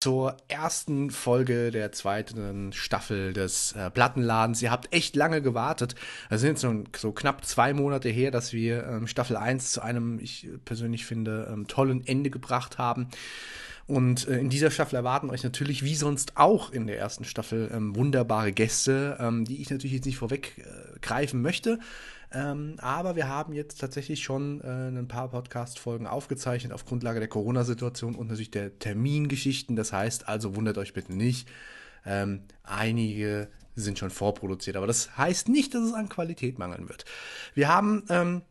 zur ersten Folge der zweiten Staffel des äh, Plattenladens. Ihr habt echt lange gewartet. Es sind so, so, knapp zwei Monate her, dass wir ähm, Staffel 1 zu einem, ich persönlich finde, ähm, tollen Ende gebracht haben. Und äh, in dieser Staffel erwarten euch natürlich, wie sonst auch in der ersten Staffel, ähm, wunderbare Gäste, ähm, die ich natürlich jetzt nicht vorweggreifen äh, möchte. Ähm, aber wir haben jetzt tatsächlich schon äh, ein paar Podcast-Folgen aufgezeichnet auf Grundlage der Corona-Situation und natürlich der Termingeschichten. Das heißt also, wundert euch bitte nicht. Ähm, einige sind schon vorproduziert, aber das heißt nicht, dass es an Qualität mangeln wird. Wir haben ähm,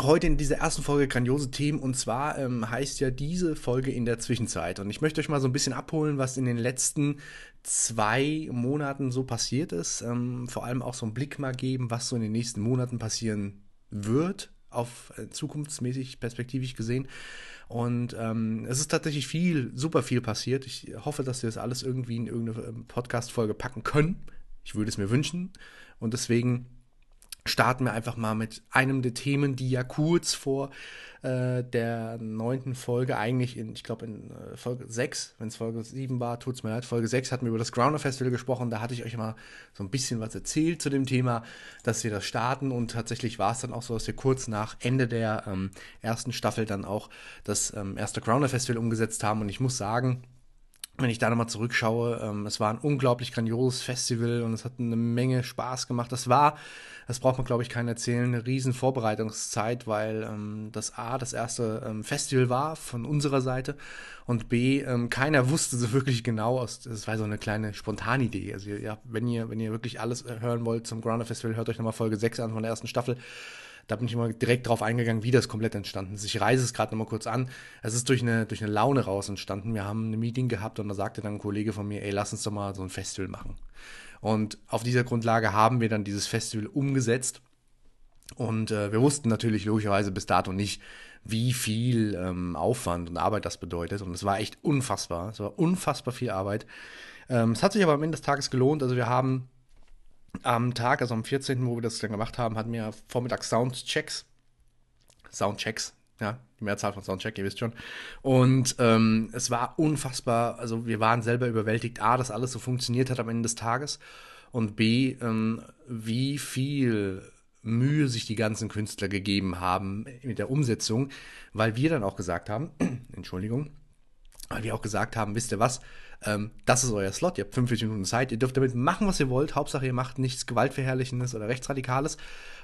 Heute in dieser ersten Folge grandiose Themen und zwar ähm, heißt ja diese Folge in der Zwischenzeit und ich möchte euch mal so ein bisschen abholen, was in den letzten zwei Monaten so passiert ist. Ähm, vor allem auch so einen Blick mal geben, was so in den nächsten Monaten passieren wird, auf äh, zukunftsmäßig perspektivisch gesehen. Und ähm, es ist tatsächlich viel, super viel passiert. Ich hoffe, dass wir das alles irgendwie in irgendeine ähm, Podcast-Folge packen können. Ich würde es mir wünschen. Und deswegen starten wir einfach mal mit einem der Themen, die ja kurz vor äh, der neunten Folge, eigentlich in, ich glaube in äh, Folge 6, wenn es Folge 7 war, tut es mir leid, Folge 6 hatten wir über das Grounder Festival gesprochen, da hatte ich euch mal so ein bisschen was erzählt zu dem Thema, dass wir das starten. Und tatsächlich war es dann auch so, dass wir kurz nach Ende der ähm, ersten Staffel dann auch das ähm, erste Grounder Festival umgesetzt haben. Und ich muss sagen, wenn ich da nochmal zurückschaue, ähm, es war ein unglaublich grandioses Festival und es hat eine Menge Spaß gemacht. Das war, das braucht man glaube ich keinen erzählen, eine riesen Vorbereitungszeit, weil ähm, das A, das erste ähm, Festival war von unserer Seite und B, ähm, keiner wusste so wirklich genau, aus, das war so eine kleine Spontanidee. Also ja, wenn ihr, wenn ihr wirklich alles äh, hören wollt zum Grounder Festival, hört euch nochmal Folge 6 an von der ersten Staffel. Da bin ich immer direkt drauf eingegangen, wie das komplett entstanden ist. Ich reise es gerade nochmal kurz an. Es ist durch eine, durch eine Laune raus entstanden. Wir haben ein Meeting gehabt und da sagte dann ein Kollege von mir, ey, lass uns doch mal so ein Festival machen. Und auf dieser Grundlage haben wir dann dieses Festival umgesetzt. Und äh, wir wussten natürlich logischerweise bis dato nicht, wie viel ähm, Aufwand und Arbeit das bedeutet. Und es war echt unfassbar. Es war unfassbar viel Arbeit. Ähm, es hat sich aber am Ende des Tages gelohnt. Also wir haben am Tag, also am 14., wo wir das dann gemacht haben, hatten wir vormittags Soundchecks. Soundchecks, ja, die Mehrzahl von Soundcheck, ihr wisst schon. Und ähm, es war unfassbar, also wir waren selber überwältigt, A, dass alles so funktioniert hat am Ende des Tages und B, ähm, wie viel Mühe sich die ganzen Künstler gegeben haben mit der Umsetzung, weil wir dann auch gesagt haben, Entschuldigung, weil wir auch gesagt haben, wisst ihr was, ähm, das ist euer Slot, ihr habt 45 Minuten Zeit, ihr dürft damit machen, was ihr wollt, Hauptsache ihr macht nichts Gewaltverherrlichendes oder Rechtsradikales.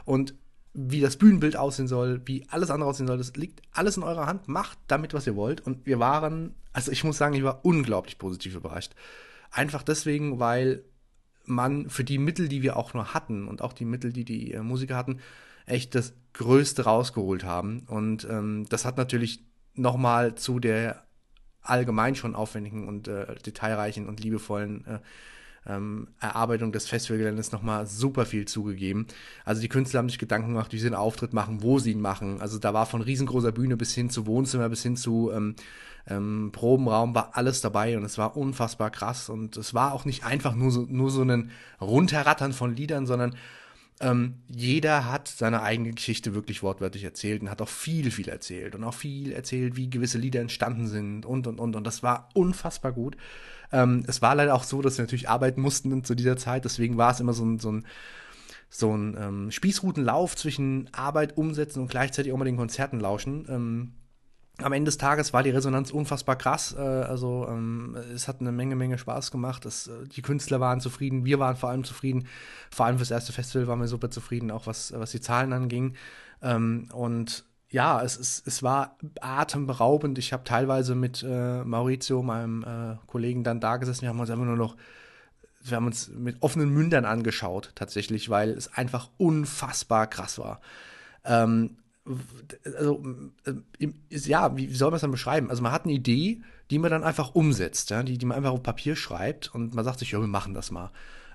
Und wie das Bühnenbild aussehen soll, wie alles andere aussehen soll, das liegt alles in eurer Hand, macht damit, was ihr wollt. Und wir waren, also ich muss sagen, ich war unglaublich positiv überrascht. Einfach deswegen, weil man für die Mittel, die wir auch nur hatten und auch die Mittel, die die äh, Musiker hatten, echt das Größte rausgeholt haben. Und ähm, das hat natürlich nochmal zu der allgemein schon aufwendigen und äh, detailreichen und liebevollen äh, ähm, Erarbeitung des Festivalgeländes nochmal super viel zugegeben. Also die Künstler haben sich Gedanken gemacht, wie sie einen Auftritt machen, wo sie ihn machen. Also da war von riesengroßer Bühne bis hin zu Wohnzimmer, bis hin zu ähm, ähm, Probenraum, war alles dabei und es war unfassbar krass. Und es war auch nicht einfach nur so, nur so ein Rundherrattern von Liedern, sondern ähm, jeder hat seine eigene Geschichte wirklich wortwörtlich erzählt und hat auch viel, viel erzählt und auch viel erzählt, wie gewisse Lieder entstanden sind und und und. Und das war unfassbar gut. Ähm, es war leider auch so, dass wir natürlich arbeiten mussten zu dieser Zeit, deswegen war es immer so ein, so ein so ein ähm, Spießrutenlauf zwischen Arbeit umsetzen und gleichzeitig auch mal den Konzerten lauschen. Ähm, am Ende des Tages war die Resonanz unfassbar krass. Äh, also ähm, es hat eine Menge, Menge Spaß gemacht. Es, äh, die Künstler waren zufrieden, wir waren vor allem zufrieden. Vor allem fürs erste Festival waren wir super zufrieden, auch was, was die Zahlen anging. Ähm, und ja, es, es, es war atemberaubend. Ich habe teilweise mit äh, Maurizio, meinem Kollegen, dann da gesessen. Wir haben uns einfach nur noch, wir haben uns mit offenen Mündern angeschaut, tatsächlich, weil es einfach unfassbar krass war. Ähm, also, äh, ja, wie soll man es dann beschreiben? Also man hat eine Idee, die man dann einfach umsetzt, ja, die, die man einfach auf Papier schreibt und man sagt sich, ja, wir machen das mal.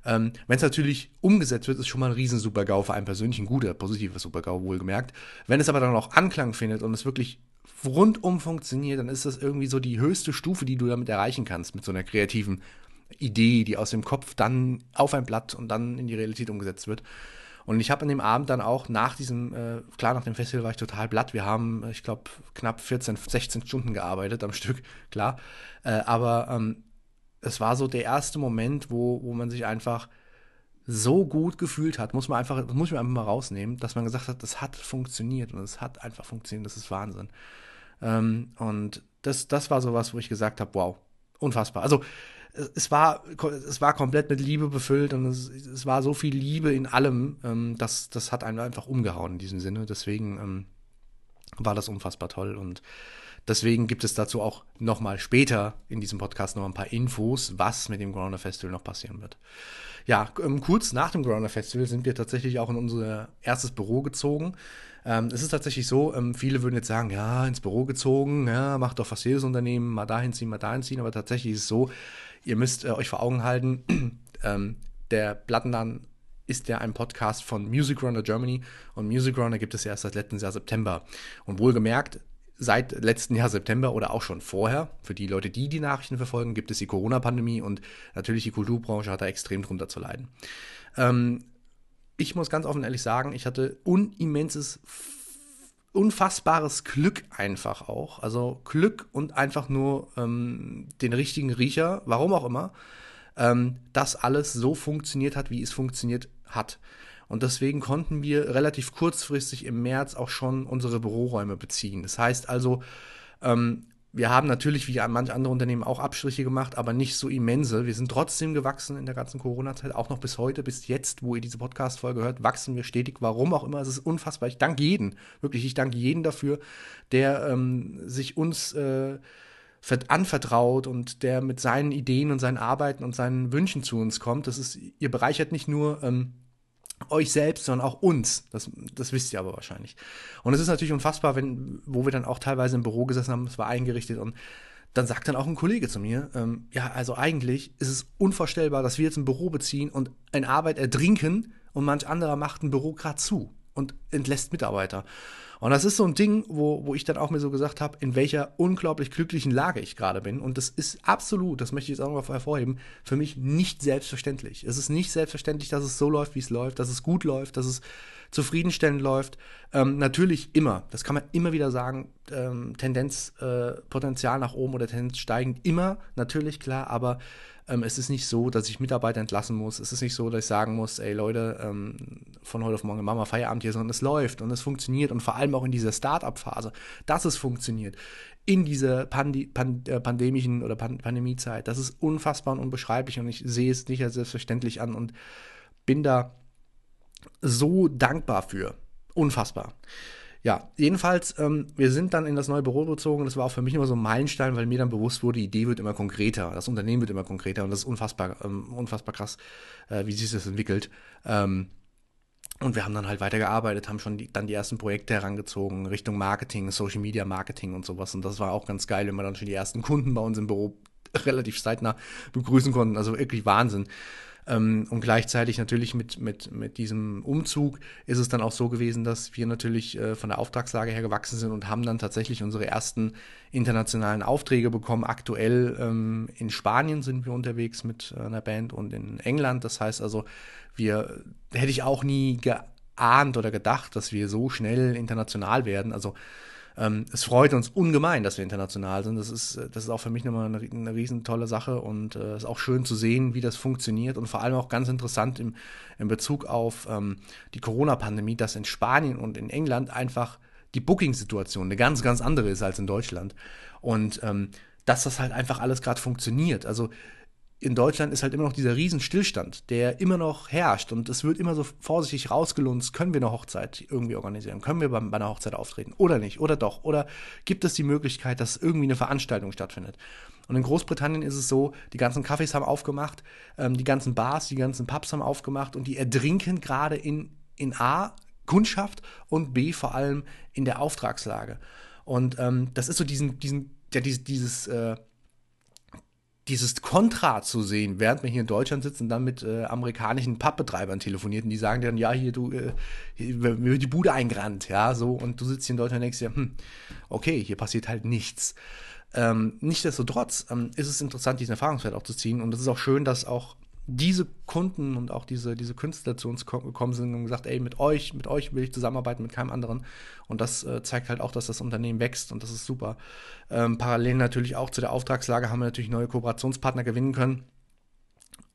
Ähm, Wenn es natürlich umgesetzt wird, ist schon mal ein riesen Super-GAU für einen persönlich ein guter, positiver Super-GAU, wohlgemerkt. Wenn es aber dann auch Anklang findet und es wirklich rundum funktioniert, dann ist das irgendwie so die höchste Stufe, die du damit erreichen kannst, mit so einer kreativen Idee, die aus dem Kopf dann auf ein Blatt und dann in die Realität umgesetzt wird. Und ich habe an dem Abend dann auch nach diesem, äh, klar, nach dem Festival war ich total blatt. Wir haben, ich glaube, knapp 14, 16 Stunden gearbeitet am Stück, klar. Äh, aber ähm, es war so der erste Moment, wo, wo man sich einfach so gut gefühlt hat, muss man einfach, muss ich einfach mal rausnehmen, dass man gesagt hat, das hat funktioniert und es hat einfach funktioniert, das ist Wahnsinn. Ähm, und das, das war so was, wo ich gesagt habe, wow, unfassbar. Also es war, es war komplett mit Liebe befüllt und es, es war so viel Liebe in allem, ähm, das, das hat einen einfach umgehauen in diesem Sinne. Deswegen ähm, war das unfassbar toll und deswegen gibt es dazu auch nochmal später in diesem Podcast noch ein paar Infos, was mit dem Corona Festival noch passieren wird. Ja, ähm, kurz nach dem Corona Festival sind wir tatsächlich auch in unser erstes Büro gezogen. Ähm, es ist tatsächlich so, ähm, viele würden jetzt sagen, ja, ins Büro gezogen, ja, macht doch fast jedes Unternehmen, mal dahin ziehen, mal dahin ziehen, aber tatsächlich ist es so, ihr müsst äh, euch vor Augen halten, ähm, der Plattenladen ist ja ein Podcast von Music Runner Germany und Music Runner gibt es ja erst seit letztem Jahr September. Und wohlgemerkt, seit letztem Jahr September oder auch schon vorher, für die Leute, die die Nachrichten verfolgen, gibt es die Corona-Pandemie und natürlich die Kulturbranche hat da extrem drunter zu leiden. Ähm, ich muss ganz offen ehrlich sagen, ich hatte unimmenses unfassbares Glück einfach auch. Also Glück und einfach nur ähm, den richtigen Riecher, warum auch immer, ähm, dass alles so funktioniert hat, wie es funktioniert hat. Und deswegen konnten wir relativ kurzfristig im März auch schon unsere Büroräume beziehen. Das heißt also, ähm, wir haben natürlich wie manche andere Unternehmen auch Abstriche gemacht, aber nicht so immense. Wir sind trotzdem gewachsen in der ganzen Corona-Zeit, auch noch bis heute, bis jetzt, wo ihr diese Podcast-Folge hört, wachsen wir stetig. Warum auch immer, es ist unfassbar. Ich danke jeden, wirklich, ich danke jeden dafür, der ähm, sich uns äh, anvertraut und der mit seinen Ideen und seinen Arbeiten und seinen Wünschen zu uns kommt. Das ist, ihr bereichert nicht nur ähm, euch selbst, sondern auch uns. Das, das wisst ihr aber wahrscheinlich. Und es ist natürlich unfassbar, wenn, wo wir dann auch teilweise im Büro gesessen haben, es war eingerichtet und dann sagt dann auch ein Kollege zu mir, ähm, ja, also eigentlich ist es unvorstellbar, dass wir jetzt ein Büro beziehen und in Arbeit ertrinken und manch anderer macht ein Büro gerade zu und entlässt Mitarbeiter. Und das ist so ein Ding, wo, wo ich dann auch mir so gesagt habe, in welcher unglaublich glücklichen Lage ich gerade bin. Und das ist absolut, das möchte ich jetzt auch noch hervorheben, für mich nicht selbstverständlich. Es ist nicht selbstverständlich, dass es so läuft, wie es läuft, dass es gut läuft, dass es zufriedenstellend läuft. Ähm, natürlich immer, das kann man immer wieder sagen, ähm, Tendenz, äh, Potenzial nach oben oder Tendenz steigend, immer, natürlich, klar, aber ähm, es ist nicht so, dass ich Mitarbeiter entlassen muss. Es ist nicht so, dass ich sagen muss, ey Leute, ähm, von heute auf morgen machen wir Feierabend hier, sondern es läuft und es funktioniert und vor allem auch in dieser Start-up-Phase, dass es funktioniert. In dieser Pandi Pand äh, pandemischen oder Pan Pandemiezeit. Das ist unfassbar und unbeschreiblich und ich sehe es nicht als selbstverständlich an und bin da so dankbar für. Unfassbar. Ja, jedenfalls, ähm, wir sind dann in das neue Büro gezogen. Das war auch für mich immer so ein Meilenstein, weil mir dann bewusst wurde, die Idee wird immer konkreter, das Unternehmen wird immer konkreter und das ist unfassbar, ähm, unfassbar krass, äh, wie sich das entwickelt. Ähm, und wir haben dann halt weitergearbeitet, haben schon die, dann die ersten Projekte herangezogen, Richtung Marketing, Social Media Marketing und sowas. Und das war auch ganz geil, wenn wir dann schon die ersten Kunden bei uns im Büro relativ zeitnah begrüßen konnten. Also wirklich Wahnsinn. Ähm, und gleichzeitig natürlich mit, mit, mit diesem Umzug ist es dann auch so gewesen, dass wir natürlich äh, von der Auftragslage her gewachsen sind und haben dann tatsächlich unsere ersten internationalen Aufträge bekommen. Aktuell ähm, in Spanien sind wir unterwegs mit einer Band und in England. Das heißt also, wir hätte ich auch nie geahnt oder gedacht, dass wir so schnell international werden. Also ähm, es freut uns ungemein, dass wir international sind. Das ist, das ist auch für mich nochmal eine, eine riesen tolle Sache und es äh, ist auch schön zu sehen, wie das funktioniert und vor allem auch ganz interessant im, in Bezug auf ähm, die Corona-Pandemie, dass in Spanien und in England einfach die Booking-Situation eine ganz, ganz andere ist als in Deutschland. Und ähm, dass das halt einfach alles gerade funktioniert. Also in Deutschland ist halt immer noch dieser Riesenstillstand, der immer noch herrscht und es wird immer so vorsichtig rausgelunzt, können wir eine Hochzeit irgendwie organisieren, können wir bei, bei einer Hochzeit auftreten oder nicht oder doch oder gibt es die Möglichkeit, dass irgendwie eine Veranstaltung stattfindet. Und in Großbritannien ist es so, die ganzen Cafés haben aufgemacht, ähm, die ganzen Bars, die ganzen Pubs haben aufgemacht und die erdrinken gerade in, in A, Kundschaft und B, vor allem in der Auftragslage. Und ähm, das ist so diesen, diesen, ja, dieses, dieses äh, dieses Kontra zu sehen, während man hier in Deutschland sitzt und dann mit äh, amerikanischen Pappbetreibern telefoniert und die sagen dann, ja, hier, du, äh, wird die Bude eingerannt, ja, so, und du sitzt hier in Deutschland und denkst dir, hm, okay, hier passiert halt nichts. Ähm, nichtsdestotrotz ähm, ist es interessant, diesen Erfahrungswert auch zu ziehen und es ist auch schön, dass auch diese Kunden und auch diese, diese Künstler zu uns gekommen sind und gesagt, ey, mit euch, mit euch will ich zusammenarbeiten, mit keinem anderen. Und das äh, zeigt halt auch, dass das Unternehmen wächst und das ist super. Ähm, parallel natürlich auch zu der Auftragslage haben wir natürlich neue Kooperationspartner gewinnen können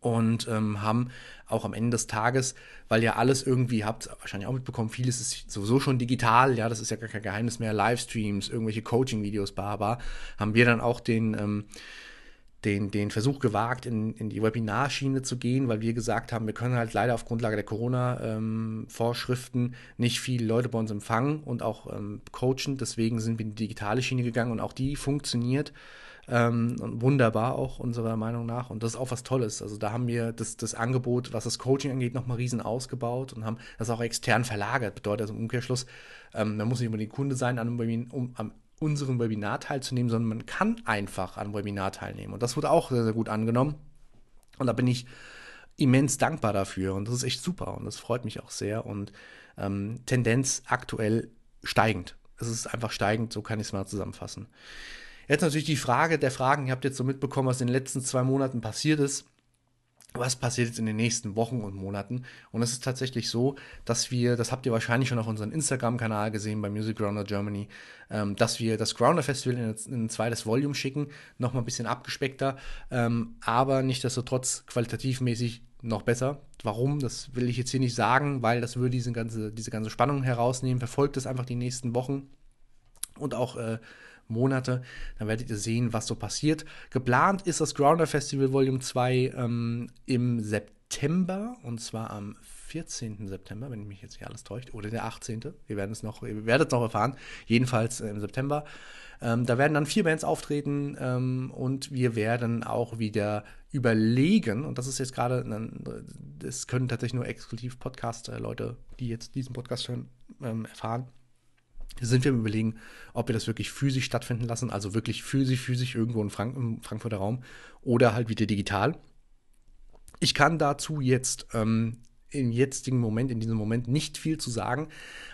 und ähm, haben auch am Ende des Tages, weil ja alles irgendwie habt, wahrscheinlich auch mitbekommen, vieles ist sowieso schon digital, ja, das ist ja gar kein Geheimnis mehr, Livestreams, irgendwelche Coaching-Videos, bar, haben wir dann auch den, ähm, den, den Versuch gewagt, in, in die Webinarschiene zu gehen, weil wir gesagt haben, wir können halt leider auf Grundlage der Corona-Vorschriften ähm, nicht viele Leute bei uns empfangen und auch ähm, coachen. Deswegen sind wir in die digitale Schiene gegangen und auch die funktioniert ähm, wunderbar auch unserer Meinung nach. Und das ist auch was Tolles. Also da haben wir das, das Angebot, was das Coaching angeht, nochmal riesen ausgebaut und haben das auch extern verlagert. Bedeutet also im Umkehrschluss, ähm, man muss nicht unbedingt Kunde sein, um am unserem Webinar teilzunehmen, sondern man kann einfach an Webinar teilnehmen. Und das wurde auch sehr, sehr gut angenommen. Und da bin ich immens dankbar dafür. Und das ist echt super. Und das freut mich auch sehr. Und ähm, Tendenz aktuell steigend. Es ist einfach steigend, so kann ich es mal zusammenfassen. Jetzt natürlich die Frage der Fragen. Ihr habt jetzt so mitbekommen, was in den letzten zwei Monaten passiert ist was passiert jetzt in den nächsten Wochen und Monaten. Und es ist tatsächlich so, dass wir, das habt ihr wahrscheinlich schon auf unserem Instagram-Kanal gesehen bei Music Grounder Germany, ähm, dass wir das Grounder Festival in, in, ein zweites Volume schicken, nochmal ein bisschen abgespeckter, ähm, aber nichtsdestotrotz qualitativmäßig noch besser. Warum? Das will ich jetzt hier nicht sagen, weil das würde diese ganze, diese ganze Spannung herausnehmen. Verfolgt es einfach die nächsten Wochen und auch äh, Monate. Dann werdet ihr sehen, was so passiert. Geplant ist das Grounder Festival Volume 2 ähm, im September und zwar am 14. September, wenn ich mich jetzt hier alles täuscht, oder der 18. Wir werden es noch, ihr werdet es noch erfahren. Jedenfalls äh, im September. Ähm, da werden dann vier Bands auftreten ähm, und wir werden auch wieder überlegen, und das ist jetzt gerade, das können tatsächlich nur exklusiv Podcast-Leute, die jetzt diesen Podcast hören, ähm, erfahren sind wir im Überlegen, ob wir das wirklich physisch stattfinden lassen, also wirklich physisch, physisch irgendwo in Frank im Frankfurter Raum oder halt wieder digital. Ich kann dazu jetzt ähm, im jetzigen Moment, in diesem Moment nicht viel zu sagen,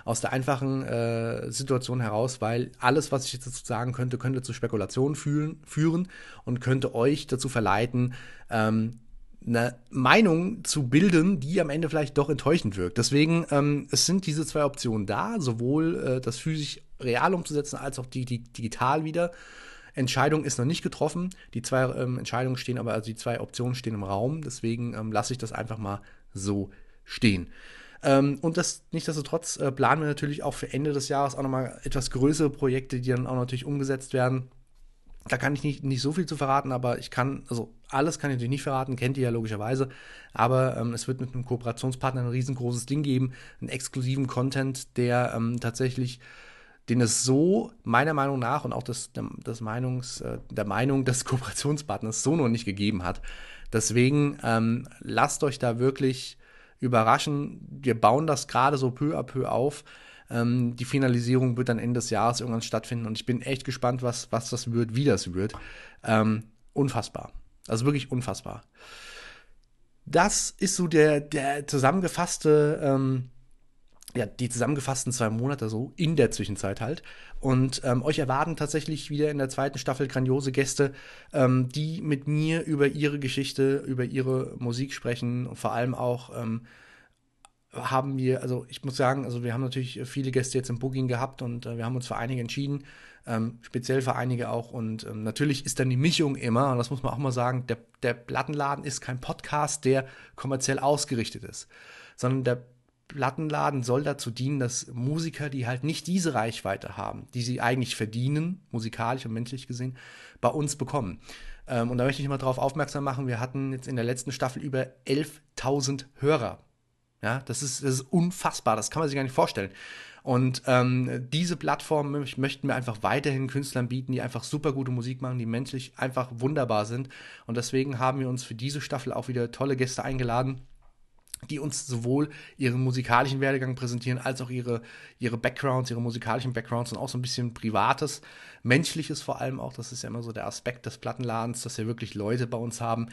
aus der einfachen äh, Situation heraus, weil alles, was ich jetzt dazu sagen könnte, könnte zu Spekulationen fühlen, führen und könnte euch dazu verleiten, ähm, eine Meinung zu bilden, die am Ende vielleicht doch enttäuschend wirkt. Deswegen, ähm, es sind diese zwei Optionen da, sowohl äh, das physisch real umzusetzen, als auch die, die digital wieder. Entscheidung ist noch nicht getroffen. Die zwei ähm, Entscheidungen stehen aber, also die zwei Optionen stehen im Raum. Deswegen ähm, lasse ich das einfach mal so stehen. Ähm, und das nichtsdestotrotz äh, planen wir natürlich auch für Ende des Jahres auch nochmal etwas größere Projekte, die dann auch natürlich umgesetzt werden. Da kann ich nicht, nicht so viel zu verraten, aber ich kann, also alles kann ich natürlich nicht verraten, kennt ihr ja logischerweise. Aber ähm, es wird mit einem Kooperationspartner ein riesengroßes Ding geben, einen exklusiven Content, der ähm, tatsächlich, den es so meiner Meinung nach und auch des, des Meinungs, äh, der Meinung des Kooperationspartners so noch nicht gegeben hat. Deswegen ähm, lasst euch da wirklich überraschen. Wir bauen das gerade so peu à peu auf. Ähm, die Finalisierung wird dann Ende des Jahres irgendwann stattfinden und ich bin echt gespannt, was, was das wird, wie das wird. Ähm, unfassbar. Also wirklich unfassbar. Das ist so der, der zusammengefasste, ähm, ja, die zusammengefassten zwei Monate so in der Zwischenzeit halt. Und ähm, euch erwarten tatsächlich wieder in der zweiten Staffel grandiose Gäste, ähm, die mit mir über ihre Geschichte, über ihre Musik sprechen und vor allem auch ähm, haben wir, also ich muss sagen, also wir haben natürlich viele Gäste jetzt im Booking gehabt und äh, wir haben uns für einige entschieden, ähm, speziell für einige auch. Und ähm, natürlich ist dann die Mischung immer, und das muss man auch mal sagen, der, der Plattenladen ist kein Podcast, der kommerziell ausgerichtet ist, sondern der Plattenladen soll dazu dienen, dass Musiker, die halt nicht diese Reichweite haben, die sie eigentlich verdienen, musikalisch und menschlich gesehen, bei uns bekommen. Ähm, und da möchte ich mal darauf aufmerksam machen, wir hatten jetzt in der letzten Staffel über 11.000 Hörer ja, das ist, das ist unfassbar, das kann man sich gar nicht vorstellen. Und ähm, diese Plattform möchten wir einfach weiterhin Künstlern bieten, die einfach super gute Musik machen, die menschlich einfach wunderbar sind. Und deswegen haben wir uns für diese Staffel auch wieder tolle Gäste eingeladen die uns sowohl ihren musikalischen Werdegang präsentieren, als auch ihre, ihre Backgrounds, ihre musikalischen Backgrounds und auch so ein bisschen Privates, Menschliches vor allem auch. Das ist ja immer so der Aspekt des Plattenladens, dass wir wirklich Leute bei uns haben,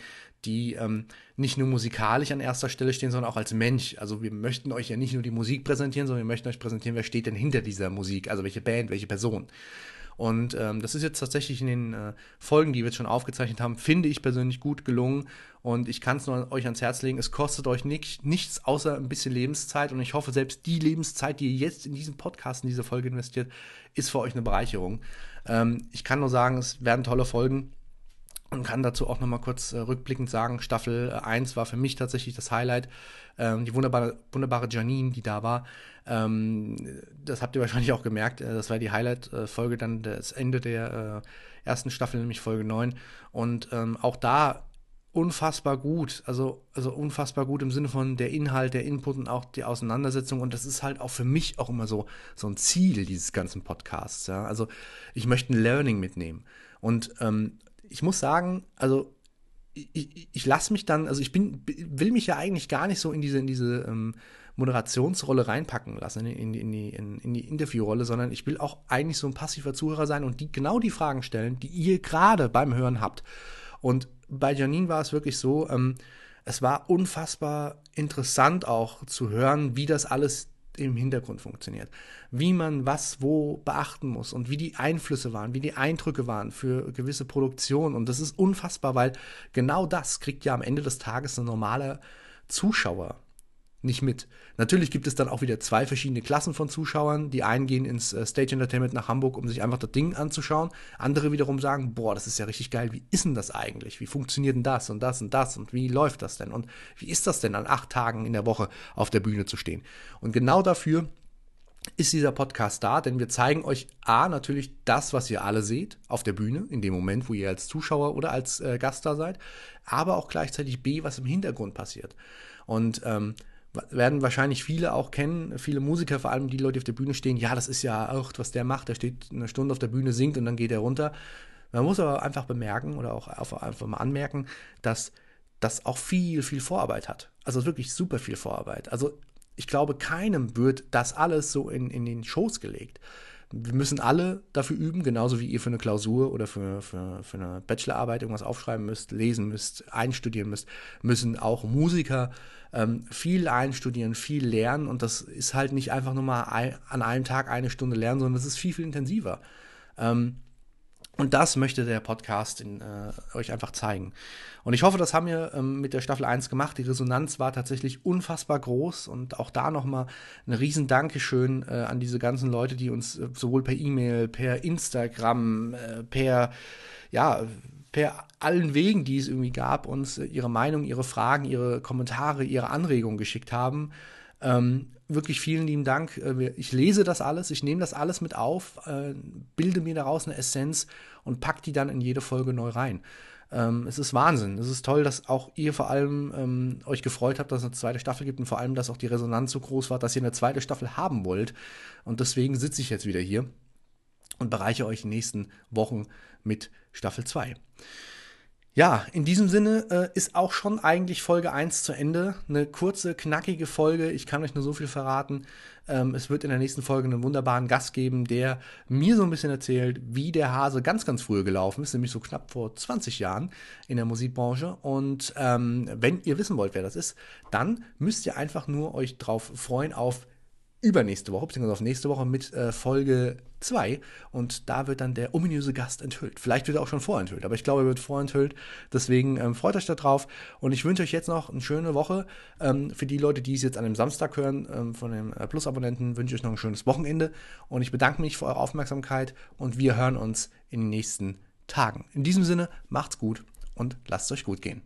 die ähm, nicht nur musikalisch an erster Stelle stehen, sondern auch als Mensch. Also wir möchten euch ja nicht nur die Musik präsentieren, sondern wir möchten euch präsentieren, wer steht denn hinter dieser Musik, also welche Band, welche Person. Und ähm, das ist jetzt tatsächlich in den äh, Folgen, die wir jetzt schon aufgezeichnet haben, finde ich persönlich gut gelungen. Und ich kann es nur euch ans Herz legen, es kostet euch nicht, nichts außer ein bisschen Lebenszeit. Und ich hoffe, selbst die Lebenszeit, die ihr jetzt in diesen Podcast, in diese Folge investiert, ist für euch eine Bereicherung. Ähm, ich kann nur sagen, es werden tolle Folgen und kann dazu auch nochmal kurz äh, rückblickend sagen, Staffel 1 war für mich tatsächlich das Highlight. Ähm, die wunderbare, wunderbare Janine, die da war, ähm, das habt ihr wahrscheinlich auch gemerkt, äh, das war die Highlight-Folge dann das Ende der äh, ersten Staffel, nämlich Folge 9. Und ähm, auch da unfassbar gut, also, also unfassbar gut im Sinne von der Inhalt, der Input und auch die Auseinandersetzung. Und das ist halt auch für mich auch immer so, so ein Ziel dieses ganzen Podcasts. Ja? Also ich möchte ein Learning mitnehmen. Und ähm, ich muss sagen, also ich, ich, lasse mich dann, also ich bin, will mich ja eigentlich gar nicht so in diese, in diese ähm, Moderationsrolle reinpacken lassen, in, in, die, in, in die Interviewrolle, sondern ich will auch eigentlich so ein passiver Zuhörer sein und die, genau die Fragen stellen, die ihr gerade beim Hören habt. Und bei Janine war es wirklich so, ähm, es war unfassbar interessant auch zu hören, wie das alles im Hintergrund funktioniert. Wie man was wo beachten muss und wie die Einflüsse waren, wie die Eindrücke waren für gewisse Produktionen. Und das ist unfassbar, weil genau das kriegt ja am Ende des Tages ein normaler Zuschauer nicht mit. Natürlich gibt es dann auch wieder zwei verschiedene Klassen von Zuschauern. Die einen gehen ins äh, Stage Entertainment nach Hamburg, um sich einfach das Ding anzuschauen. Andere wiederum sagen, boah, das ist ja richtig geil. Wie ist denn das eigentlich? Wie funktioniert denn das und das und das? Und wie läuft das denn? Und wie ist das denn an acht Tagen in der Woche auf der Bühne zu stehen? Und genau dafür ist dieser Podcast da, denn wir zeigen euch A, natürlich das, was ihr alle seht auf der Bühne, in dem Moment, wo ihr als Zuschauer oder als äh, Gast da seid, aber auch gleichzeitig B, was im Hintergrund passiert. Und ähm, werden wahrscheinlich viele auch kennen, viele Musiker, vor allem die Leute, die auf der Bühne stehen, ja, das ist ja auch, was der macht, der steht eine Stunde auf der Bühne, singt und dann geht er runter. Man muss aber einfach bemerken oder auch einfach mal anmerken, dass das auch viel, viel Vorarbeit hat. Also wirklich super viel Vorarbeit. Also ich glaube, keinem wird das alles so in, in den Schoß gelegt. Wir müssen alle dafür üben, genauso wie ihr für eine Klausur oder für, für, für eine Bachelorarbeit irgendwas aufschreiben müsst, lesen müsst, einstudieren müsst, müssen auch Musiker ähm, viel einstudieren, viel lernen und das ist halt nicht einfach nur mal ein, an einem Tag eine Stunde lernen, sondern das ist viel, viel intensiver. Ähm, und das möchte der Podcast in, äh, euch einfach zeigen. Und ich hoffe, das haben wir ähm, mit der Staffel 1 gemacht. Die Resonanz war tatsächlich unfassbar groß und auch da nochmal ein riesen Dankeschön äh, an diese ganzen Leute, die uns äh, sowohl per E-Mail, per Instagram, äh, per ja, per allen Wegen, die es irgendwie gab, uns ihre Meinung, ihre Fragen, ihre Kommentare, ihre Anregungen geschickt haben. Ähm, wirklich vielen lieben Dank. Äh, ich lese das alles, ich nehme das alles mit auf, äh, bilde mir daraus eine Essenz und pack die dann in jede Folge neu rein. Ähm, es ist Wahnsinn. Es ist toll, dass auch ihr vor allem ähm, euch gefreut habt, dass es eine zweite Staffel gibt und vor allem, dass auch die Resonanz so groß war, dass ihr eine zweite Staffel haben wollt. Und deswegen sitze ich jetzt wieder hier und bereiche euch in den nächsten Wochen mit Staffel 2. Ja, in diesem Sinne äh, ist auch schon eigentlich Folge 1 zu Ende. Eine kurze, knackige Folge. Ich kann euch nur so viel verraten. Ähm, es wird in der nächsten Folge einen wunderbaren Gast geben, der mir so ein bisschen erzählt, wie der Hase ganz, ganz früh gelaufen ist, nämlich so knapp vor 20 Jahren in der Musikbranche. Und ähm, wenn ihr wissen wollt, wer das ist, dann müsst ihr einfach nur euch drauf freuen auf übernächste Woche, beziehungsweise auf nächste Woche mit äh, Folge 2. Und da wird dann der ominöse Gast enthüllt. Vielleicht wird er auch schon vorenthüllt, aber ich glaube, er wird vorenthüllt. Deswegen ähm, freut euch darauf. Und ich wünsche euch jetzt noch eine schöne Woche. Ähm, für die Leute, die es jetzt an dem Samstag hören, ähm, von den äh, Plus-Abonnenten, wünsche ich euch noch ein schönes Wochenende. Und ich bedanke mich für eure Aufmerksamkeit und wir hören uns in den nächsten Tagen. In diesem Sinne, macht's gut und lasst es euch gut gehen.